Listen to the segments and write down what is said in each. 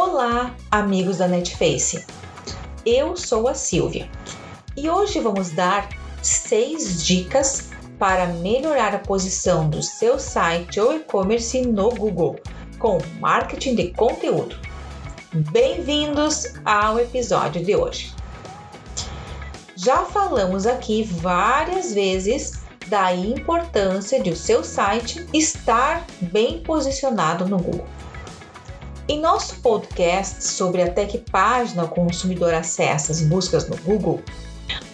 Olá, amigos da Netface. Eu sou a Silvia e hoje vamos dar seis dicas para melhorar a posição do seu site ou e-commerce no Google com marketing de conteúdo. Bem-vindos ao episódio de hoje. Já falamos aqui várias vezes da importância de o seu site estar bem posicionado no Google. Em nosso podcast sobre até que página o consumidor acessa as buscas no Google,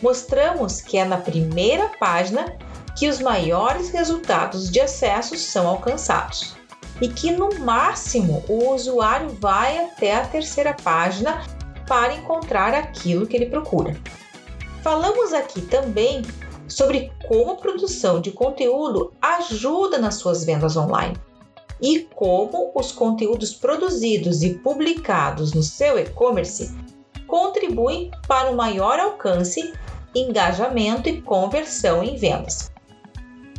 mostramos que é na primeira página que os maiores resultados de acesso são alcançados e que no máximo o usuário vai até a terceira página para encontrar aquilo que ele procura. Falamos aqui também sobre como a produção de conteúdo ajuda nas suas vendas online e como os conteúdos produzidos e publicados no seu e-commerce contribuem para o maior alcance, engajamento e conversão em vendas.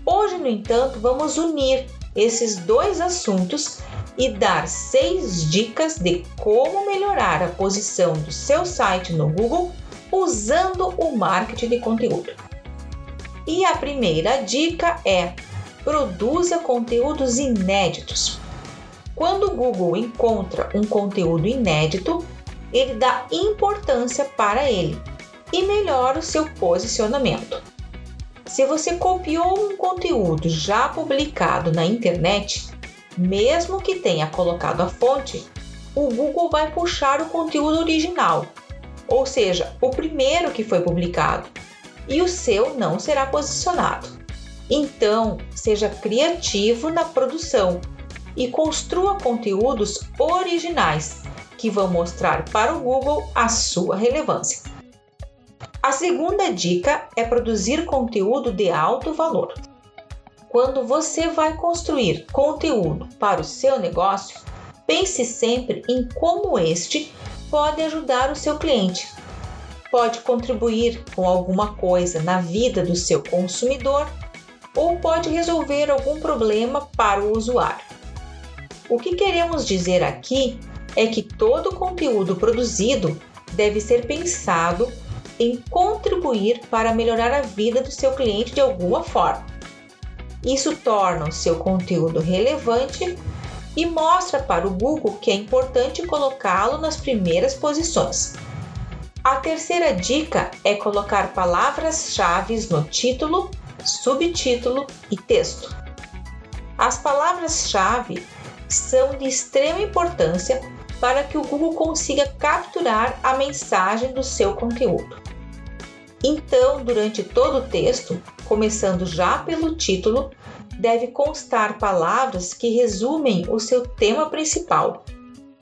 Hoje, no entanto, vamos unir esses dois assuntos e dar seis dicas de como melhorar a posição do seu site no Google usando o marketing de conteúdo. E a primeira dica é: produza conteúdos inéditos. Quando o Google encontra um conteúdo inédito, ele dá importância para ele e melhora o seu posicionamento. Se você copiou um conteúdo já publicado na internet, mesmo que tenha colocado a fonte, o Google vai puxar o conteúdo original, ou seja, o primeiro que foi publicado, e o seu não será posicionado. Então, seja criativo na produção e construa conteúdos originais que vão mostrar para o Google a sua relevância. A segunda dica é produzir conteúdo de alto valor. Quando você vai construir conteúdo para o seu negócio, pense sempre em como este pode ajudar o seu cliente pode contribuir com alguma coisa na vida do seu consumidor ou pode resolver algum problema para o usuário. O que queremos dizer aqui é que todo conteúdo produzido deve ser pensado em contribuir para melhorar a vida do seu cliente de alguma forma. Isso torna o seu conteúdo relevante e mostra para o Google que é importante colocá-lo nas primeiras posições. A terceira dica é colocar palavras-chave no título, subtítulo e texto. As palavras-chave são de extrema importância para que o Google consiga capturar a mensagem do seu conteúdo. Então, durante todo o texto, começando já pelo título, deve constar palavras que resumem o seu tema principal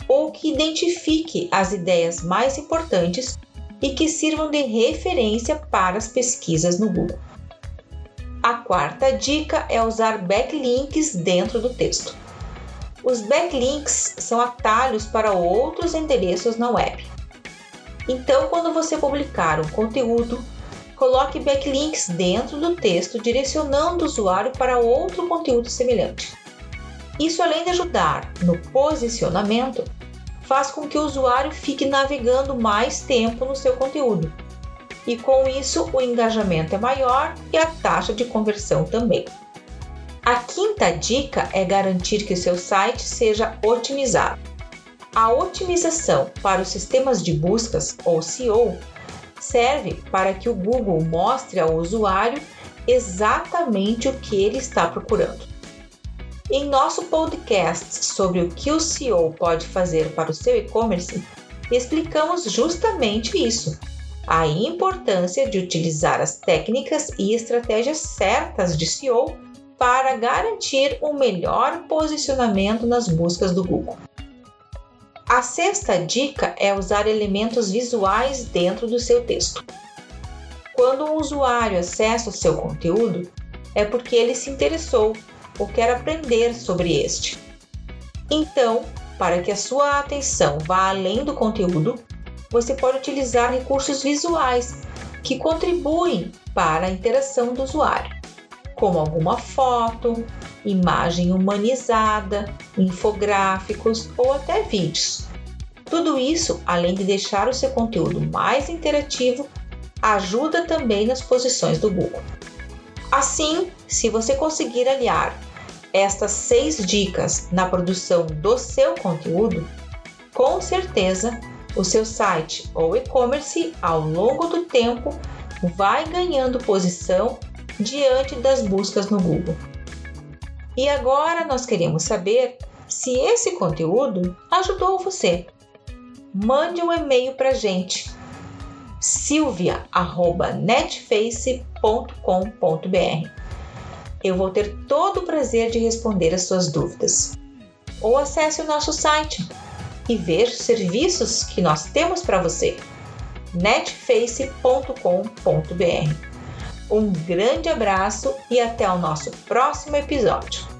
ou que identifique as ideias mais importantes e que sirvam de referência para as pesquisas no Google. A quarta dica é usar backlinks dentro do texto. Os backlinks são atalhos para outros endereços na web. Então, quando você publicar um conteúdo, coloque backlinks dentro do texto direcionando o usuário para outro conteúdo semelhante. Isso, além de ajudar no posicionamento, faz com que o usuário fique navegando mais tempo no seu conteúdo. E com isso, o engajamento é maior e a taxa de conversão também. A quinta dica é garantir que o seu site seja otimizado. A otimização para os sistemas de buscas, ou SEO, serve para que o Google mostre ao usuário exatamente o que ele está procurando. Em nosso podcast sobre o que o CEO pode fazer para o seu e-commerce, explicamos justamente isso: a importância de utilizar as técnicas e estratégias certas de SEO para garantir um melhor posicionamento nas buscas do Google. A sexta dica é usar elementos visuais dentro do seu texto. Quando um usuário acessa o seu conteúdo, é porque ele se interessou ou quer aprender sobre este. Então, para que a sua atenção vá além do conteúdo, você pode utilizar recursos visuais que contribuem para a interação do usuário, como alguma foto, imagem humanizada, infográficos ou até vídeos. Tudo isso, além de deixar o seu conteúdo mais interativo, ajuda também nas posições do Google. Assim, se você conseguir aliar estas seis dicas na produção do seu conteúdo, com certeza o seu site ou e-commerce ao longo do tempo vai ganhando posição diante das buscas no Google. E agora nós queremos saber se esse conteúdo ajudou você. Mande um e-mail para a gente silvia@netface.com.br. Eu vou ter todo o prazer de responder as suas dúvidas. Ou acesse o nosso site e ver os serviços que nós temos para você. netface.com.br. Um grande abraço e até o nosso próximo episódio.